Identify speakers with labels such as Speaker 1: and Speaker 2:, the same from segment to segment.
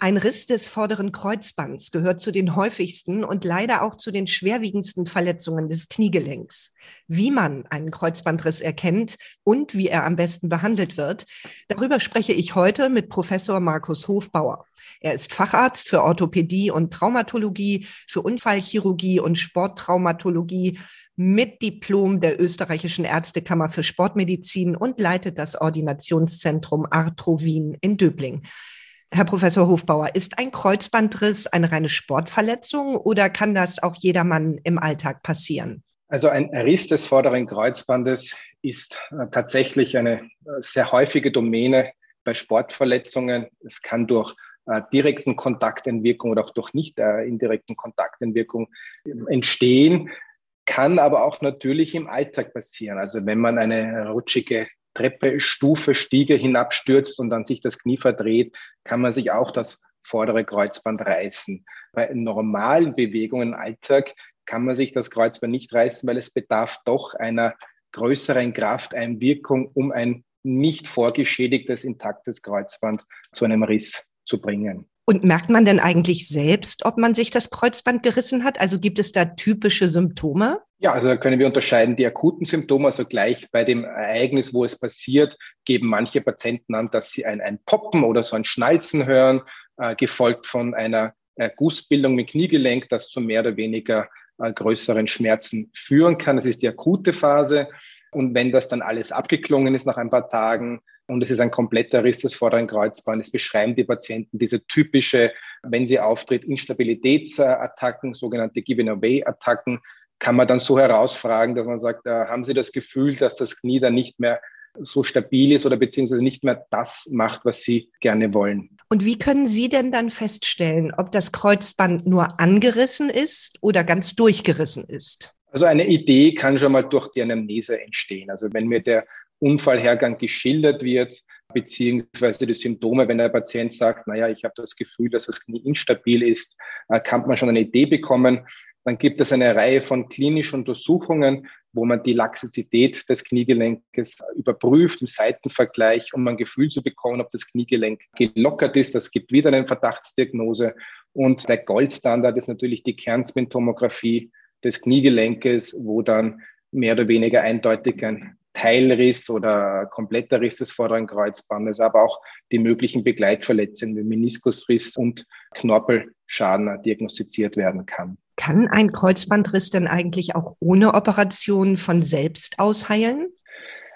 Speaker 1: Ein Riss des vorderen Kreuzbands gehört zu den häufigsten und leider auch zu den schwerwiegendsten Verletzungen des Kniegelenks. Wie man einen Kreuzbandriss erkennt und wie er am besten behandelt wird, darüber spreche ich heute mit Professor Markus Hofbauer. Er ist Facharzt für Orthopädie und Traumatologie, für Unfallchirurgie und Sporttraumatologie mit Diplom der Österreichischen Ärztekammer für Sportmedizin und leitet das Ordinationszentrum Arthro Wien in Döbling. Herr Professor Hofbauer, ist ein Kreuzbandriss eine reine Sportverletzung oder kann das auch jedermann im Alltag passieren?
Speaker 2: Also ein Riss des vorderen Kreuzbandes ist äh, tatsächlich eine äh, sehr häufige Domäne bei Sportverletzungen. Es kann durch äh, direkten Kontaktentwirkung oder auch durch nicht indirekten Kontaktentwirkung entstehen kann aber auch natürlich im Alltag passieren. Also wenn man eine rutschige Treppe, Stufe, Stiege hinabstürzt und dann sich das Knie verdreht, kann man sich auch das vordere Kreuzband reißen. Bei normalen Bewegungen im Alltag kann man sich das Kreuzband nicht reißen, weil es bedarf doch einer größeren Krafteinwirkung, um ein nicht vorgeschädigtes, intaktes Kreuzband zu einem Riss zu bringen.
Speaker 1: Und merkt man denn eigentlich selbst, ob man sich das Kreuzband gerissen hat? Also gibt es da typische Symptome?
Speaker 2: Ja, also da können wir unterscheiden die akuten Symptome, also gleich bei dem Ereignis, wo es passiert, geben manche Patienten an, dass sie ein, ein Poppen oder so ein Schnalzen hören, äh, gefolgt von einer äh, Gussbildung mit Kniegelenk, das zu mehr oder weniger äh, größeren Schmerzen führen kann. Das ist die akute Phase. Und wenn das dann alles abgeklungen ist nach ein paar Tagen, und es ist ein kompletter Riss des vorderen Kreuzbandes. beschreiben die Patienten diese typische, wenn sie auftritt, Instabilitätsattacken, sogenannte Given-Away-Attacken, kann man dann so herausfragen, dass man sagt, äh, haben Sie das Gefühl, dass das Knie dann nicht mehr so stabil ist oder beziehungsweise nicht mehr das macht, was Sie gerne wollen.
Speaker 1: Und wie können Sie denn dann feststellen, ob das Kreuzband nur angerissen ist oder ganz durchgerissen ist?
Speaker 2: Also eine Idee kann schon mal durch die Anamnese entstehen. Also wenn mir der Unfallhergang geschildert wird, beziehungsweise die Symptome, wenn der Patient sagt, naja, ich habe das Gefühl, dass das Knie instabil ist, äh, kann man schon eine Idee bekommen. Dann gibt es eine Reihe von klinischen Untersuchungen, wo man die Laxizität des Kniegelenkes überprüft im Seitenvergleich, um ein Gefühl zu bekommen, ob das Kniegelenk gelockert ist. Das gibt wieder eine Verdachtsdiagnose. Und der Goldstandard ist natürlich die Kernspintomographie des Kniegelenkes, wo dann mehr oder weniger eindeutig ein Teilriss oder kompletter Riss des vorderen Kreuzbandes, aber auch die möglichen Begleitverletzungen wie Meniskusriss und Knorpelschaden diagnostiziert werden kann.
Speaker 1: Kann ein Kreuzbandriss denn eigentlich auch ohne Operation von selbst ausheilen?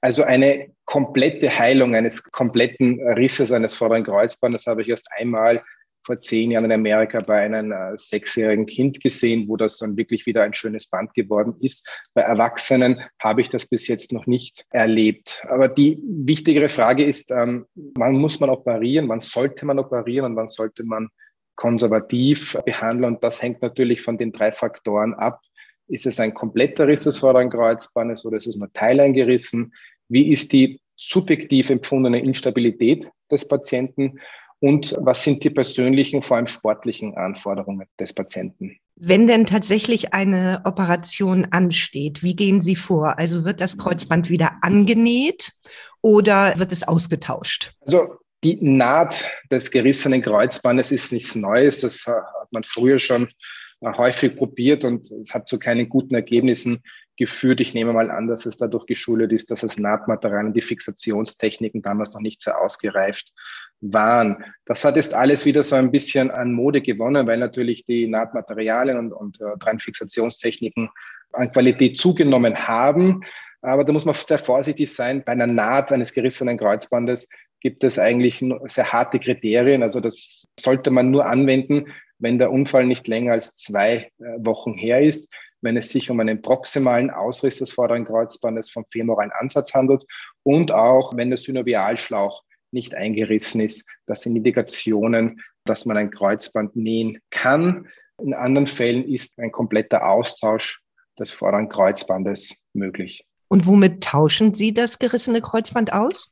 Speaker 2: Also eine komplette Heilung eines kompletten Risses eines vorderen Kreuzbandes habe ich erst einmal vor zehn Jahren in Amerika bei einem äh, sechsjährigen Kind gesehen, wo das dann wirklich wieder ein schönes Band geworden ist. Bei Erwachsenen habe ich das bis jetzt noch nicht erlebt. Aber die wichtigere Frage ist, ähm, wann muss man operieren, wann sollte man operieren und wann sollte man konservativ behandeln? Und das hängt natürlich von den drei Faktoren ab. Ist es ein kompletter Riss des vorderen Kreuzbandes oder ist es nur teileingerissen? Wie ist die subjektiv empfundene Instabilität des Patienten? Und was sind die persönlichen, vor allem sportlichen Anforderungen des Patienten.
Speaker 1: Wenn denn tatsächlich eine Operation ansteht, wie gehen Sie vor? Also wird das Kreuzband wieder angenäht oder wird es ausgetauscht?
Speaker 2: Also die Naht des gerissenen Kreuzbandes ist nichts Neues. Das hat man früher schon häufig probiert und es hat zu keinen guten Ergebnissen geführt. Ich nehme mal an, dass es dadurch geschuldet ist, dass das Nahtmaterial und die Fixationstechniken damals noch nicht sehr ausgereift waren. Das hat jetzt alles wieder so ein bisschen an Mode gewonnen, weil natürlich die Nahtmaterialien und, und äh, Fixationstechniken an Qualität zugenommen haben. Aber da muss man sehr vorsichtig sein. Bei einer Naht eines gerissenen Kreuzbandes gibt es eigentlich sehr harte Kriterien. Also das sollte man nur anwenden, wenn der Unfall nicht länger als zwei äh, Wochen her ist wenn es sich um einen proximalen Ausriss des vorderen Kreuzbandes vom femoralen Ansatz handelt und auch wenn der Synovialschlauch nicht eingerissen ist. Das sind Indikationen, dass man ein Kreuzband nähen kann. In anderen Fällen ist ein kompletter Austausch des vorderen Kreuzbandes möglich.
Speaker 1: Und womit tauschen Sie das gerissene Kreuzband aus?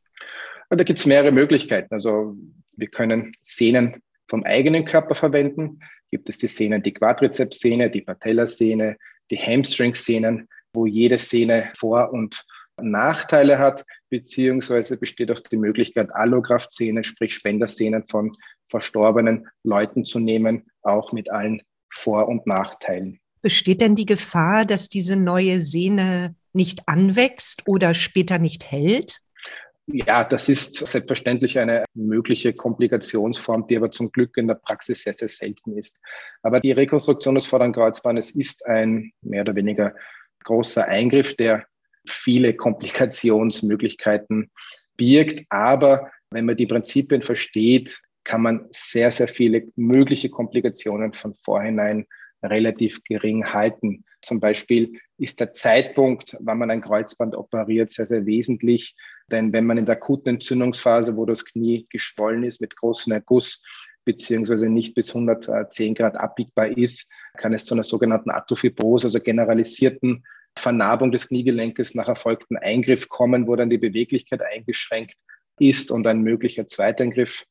Speaker 2: Da gibt es mehrere Möglichkeiten. Also wir können Sehnen vom eigenen Körper verwenden. Gibt es die Sehnen, die Quadrizepssehne, die Patellasehne, die Hamstring-Sehnen, wo jede Szene Vor- und Nachteile hat, beziehungsweise besteht auch die Möglichkeit, Allograft-Szenen, sprich Spenderszenen von verstorbenen Leuten zu nehmen, auch mit allen Vor- und Nachteilen.
Speaker 1: Besteht denn die Gefahr, dass diese neue Sehne nicht anwächst oder später nicht hält?
Speaker 2: Ja, das ist selbstverständlich eine mögliche Komplikationsform, die aber zum Glück in der Praxis sehr, sehr selten ist. Aber die Rekonstruktion des vorderen Kreuzbandes ist ein mehr oder weniger großer Eingriff, der viele Komplikationsmöglichkeiten birgt. Aber wenn man die Prinzipien versteht, kann man sehr, sehr viele mögliche Komplikationen von vorhinein relativ gering halten. Zum Beispiel ist der Zeitpunkt, wann man ein Kreuzband operiert, sehr, sehr wesentlich. Denn wenn man in der akuten Entzündungsphase, wo das Knie geschwollen ist mit großem Erguss, beziehungsweise nicht bis 110 Grad abbiegbar ist, kann es zu einer sogenannten Atrophibrose, also generalisierten Vernarbung des Kniegelenkes nach erfolgten Eingriff kommen, wo dann die Beweglichkeit eingeschränkt ist und ein möglicher Zweiteingriff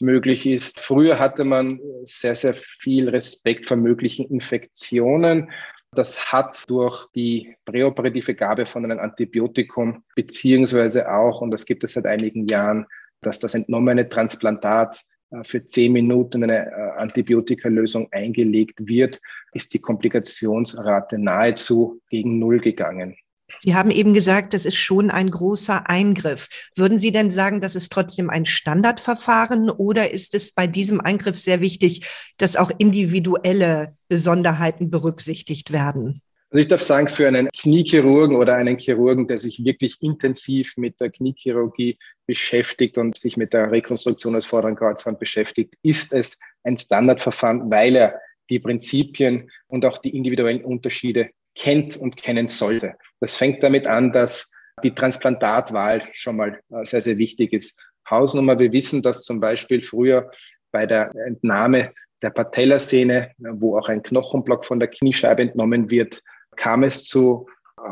Speaker 2: möglich ist. Früher hatte man sehr, sehr viel Respekt vor möglichen Infektionen. Das hat durch die präoperative Gabe von einem Antibiotikum beziehungsweise auch, und das gibt es seit einigen Jahren, dass das entnommene Transplantat für zehn Minuten eine äh, Antibiotikalösung eingelegt wird, ist die Komplikationsrate nahezu gegen Null gegangen.
Speaker 1: Sie haben eben gesagt, das ist schon ein großer Eingriff. Würden Sie denn sagen, das ist trotzdem ein Standardverfahren oder ist es bei diesem Eingriff sehr wichtig, dass auch individuelle Besonderheiten berücksichtigt werden?
Speaker 2: Also ich darf sagen, für einen Kniechirurgen oder einen Chirurgen, der sich wirklich intensiv mit der Kniechirurgie beschäftigt und sich mit der Rekonstruktion des vorderen Kreuzbands beschäftigt, ist es ein Standardverfahren, weil er die Prinzipien und auch die individuellen Unterschiede kennt und kennen sollte. Das fängt damit an, dass die Transplantatwahl schon mal äh, sehr, sehr wichtig ist. Hausnummer, wir wissen, dass zum Beispiel früher bei der Entnahme der Patellasehne, wo auch ein Knochenblock von der Kniescheibe entnommen wird, kam es zu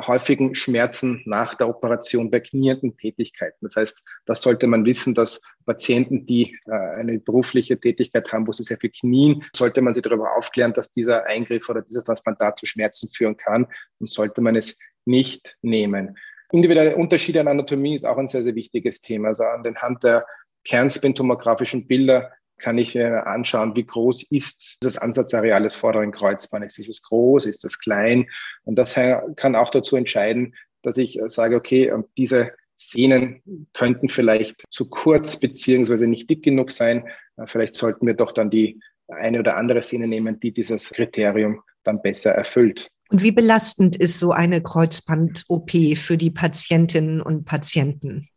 Speaker 2: häufigen Schmerzen nach der Operation bei knienden Tätigkeiten. Das heißt, das sollte man wissen, dass Patienten, die äh, eine berufliche Tätigkeit haben, wo sie sehr viel knien, sollte man sie darüber aufklären, dass dieser Eingriff oder dieses Transplantat zu Schmerzen führen kann und sollte man es nicht nehmen. Individuelle Unterschiede an Anatomie ist auch ein sehr, sehr wichtiges Thema. Also an den Hand der kernspintomografischen Bilder kann ich mir anschauen, wie groß ist das Ansatzareal des vorderen Kreuzbandes. Ist es groß, ist es klein? Und das kann auch dazu entscheiden, dass ich sage, okay, diese Sehnen könnten vielleicht zu kurz beziehungsweise nicht dick genug sein. Äh, vielleicht sollten wir doch dann die eine oder andere Sehne nehmen, die dieses Kriterium dann besser erfüllt.
Speaker 1: Und wie belastend ist so eine Kreuzband-OP für die Patientinnen und Patienten?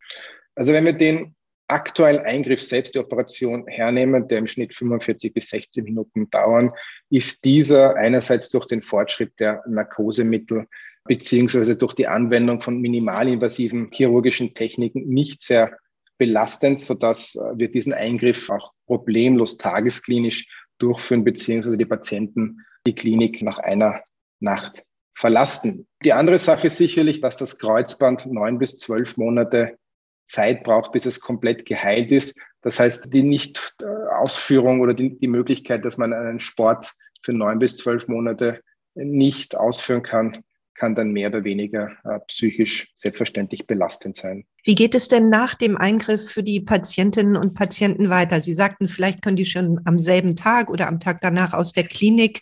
Speaker 2: Also wenn wir den aktuellen Eingriff selbst, die Operation hernehmen, der im Schnitt 45 bis 16 Minuten dauern, ist dieser einerseits durch den Fortschritt der Narkosemittel beziehungsweise durch die Anwendung von minimalinvasiven chirurgischen Techniken nicht sehr belastend, sodass äh, wir diesen Eingriff auch problemlos tagesklinisch durchführen, beziehungsweise die Patienten die Klinik nach einer Nacht verlassen. Die andere Sache ist sicherlich, dass das Kreuzband neun bis zwölf Monate Zeit braucht, bis es komplett geheilt ist. Das heißt, die Nicht-Ausführung oder die, die Möglichkeit, dass man einen Sport für neun bis zwölf Monate nicht ausführen kann, kann dann mehr oder weniger äh, psychisch selbstverständlich belastend sein.
Speaker 1: Wie geht es denn nach dem Eingriff für die Patientinnen und Patienten weiter? Sie sagten, vielleicht können die schon am selben Tag oder am Tag danach aus der Klinik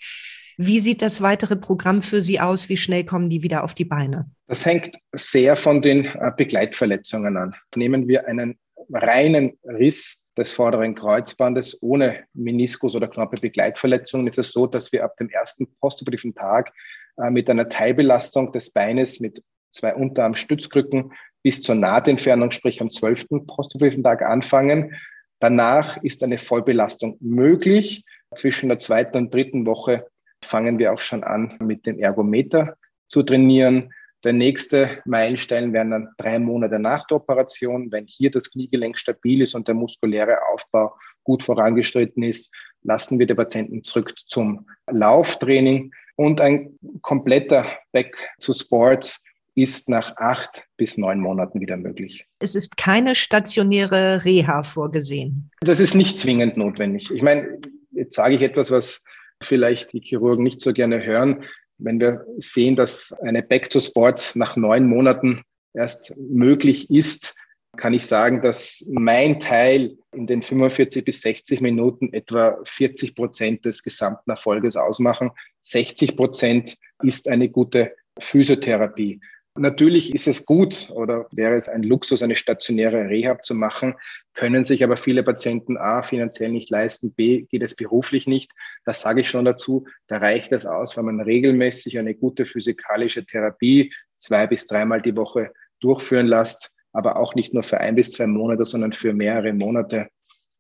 Speaker 1: wie sieht das weitere Programm für Sie aus? Wie schnell kommen die wieder auf die Beine?
Speaker 2: Das hängt sehr von den äh, Begleitverletzungen an. Nehmen wir einen reinen Riss des vorderen Kreuzbandes ohne Meniskus oder knappe Begleitverletzungen, ist es so, dass wir ab dem ersten postoperativen Tag äh, mit einer Teilbelastung des Beines mit zwei Unterarmstützkrücken bis zur Nahtentfernung, sprich am zwölften postoperativen Tag anfangen. Danach ist eine Vollbelastung möglich. Zwischen der zweiten und dritten Woche fangen wir auch schon an, mit dem Ergometer zu trainieren. Der nächste Meilenstein wären dann drei Monate nach der Operation. Wenn hier das Kniegelenk stabil ist und der muskuläre Aufbau gut vorangeschritten ist, lassen wir die Patienten zurück zum Lauftraining. Und ein kompletter Back to Sports ist nach acht bis neun Monaten wieder möglich.
Speaker 1: Es ist keine stationäre Reha vorgesehen.
Speaker 2: Das ist nicht zwingend notwendig. Ich meine, jetzt sage ich etwas, was vielleicht die Chirurgen nicht so gerne hören. Wenn wir sehen, dass eine Back to Sports nach neun Monaten erst möglich ist, kann ich sagen, dass mein Teil in den 45 bis 60 Minuten etwa 40 Prozent des gesamten Erfolges ausmachen. 60 Prozent ist eine gute Physiotherapie. Natürlich ist es gut oder wäre es ein Luxus, eine stationäre Rehab zu machen, können sich aber viele Patienten A finanziell nicht leisten, B geht es beruflich nicht. Das sage ich schon dazu. Da reicht es aus, wenn man regelmäßig eine gute physikalische Therapie zwei bis dreimal die Woche durchführen lässt, aber auch nicht nur für ein bis zwei Monate, sondern für mehrere Monate.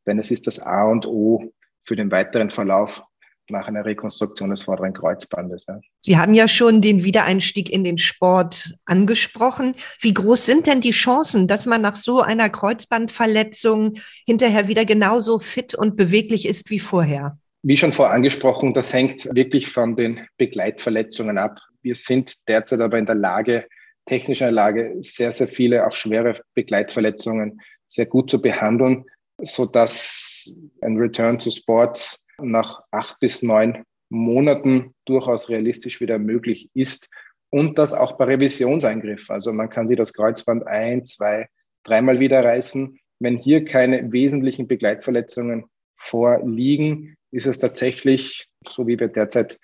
Speaker 2: Denn es ist das A und O für den weiteren Verlauf nach einer Rekonstruktion des vorderen Kreuzbandes. Ja.
Speaker 1: Sie haben ja schon den Wiedereinstieg in den Sport angesprochen. Wie groß sind denn die Chancen, dass man nach so einer Kreuzbandverletzung hinterher wieder genauso fit und beweglich ist wie vorher?
Speaker 2: Wie schon vorher angesprochen, das hängt wirklich von den Begleitverletzungen ab. Wir sind derzeit aber in der Lage, technisch in der Lage, sehr, sehr viele auch schwere Begleitverletzungen sehr gut zu behandeln, so dass ein Return to Sports nach acht bis neun Monaten durchaus realistisch wieder möglich ist und das auch bei Revisionseingriffen. Also man kann sich das Kreuzband ein, zwei, dreimal wieder reißen. Wenn hier keine wesentlichen Begleitverletzungen vorliegen, ist es tatsächlich, so wie wir derzeit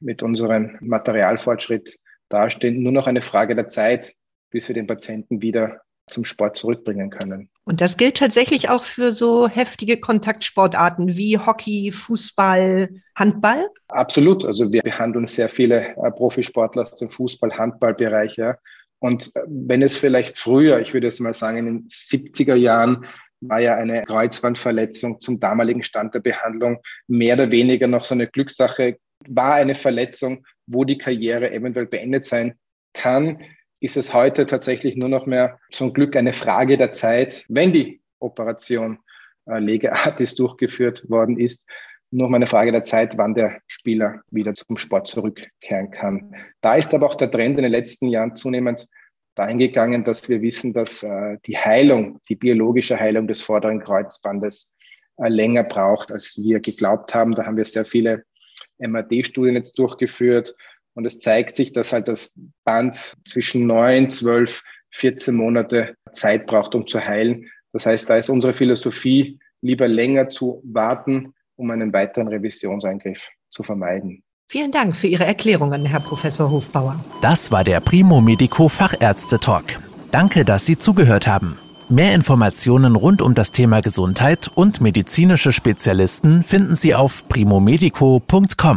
Speaker 2: mit unserem Materialfortschritt dastehen, nur noch eine Frage der Zeit, bis wir den Patienten wieder zum Sport zurückbringen können.
Speaker 1: Und das gilt tatsächlich auch für so heftige Kontaktsportarten wie Hockey, Fußball, Handball?
Speaker 2: Absolut. Also wir behandeln sehr viele äh, Profisportler aus dem Fußball, Handballbereich. Ja. Und äh, wenn es vielleicht früher, ich würde es mal sagen, in den 70er Jahren war ja eine Kreuzbandverletzung zum damaligen Stand der Behandlung mehr oder weniger noch so eine Glückssache, war eine Verletzung, wo die Karriere eventuell beendet sein kann ist es heute tatsächlich nur noch mehr zum Glück eine Frage der Zeit, wenn die Operation äh, Legeartis durchgeführt worden ist, nur noch eine Frage der Zeit, wann der Spieler wieder zum Sport zurückkehren kann. Da ist aber auch der Trend in den letzten Jahren zunehmend dahin gegangen, dass wir wissen, dass äh, die Heilung, die biologische Heilung des vorderen Kreuzbandes äh, länger braucht, als wir geglaubt haben. Da haben wir sehr viele MRD-Studien jetzt durchgeführt und es zeigt sich, dass halt das Band zwischen neun, zwölf, 14 Monate Zeit braucht, um zu heilen. Das heißt, da ist unsere Philosophie, lieber länger zu warten, um einen weiteren Revisionseingriff zu vermeiden.
Speaker 1: Vielen Dank für Ihre Erklärungen, Herr Professor Hofbauer.
Speaker 3: Das war der Primo Medico Fachärzte Talk. Danke, dass Sie zugehört haben. Mehr Informationen rund um das Thema Gesundheit und medizinische Spezialisten finden Sie auf primomedico.com.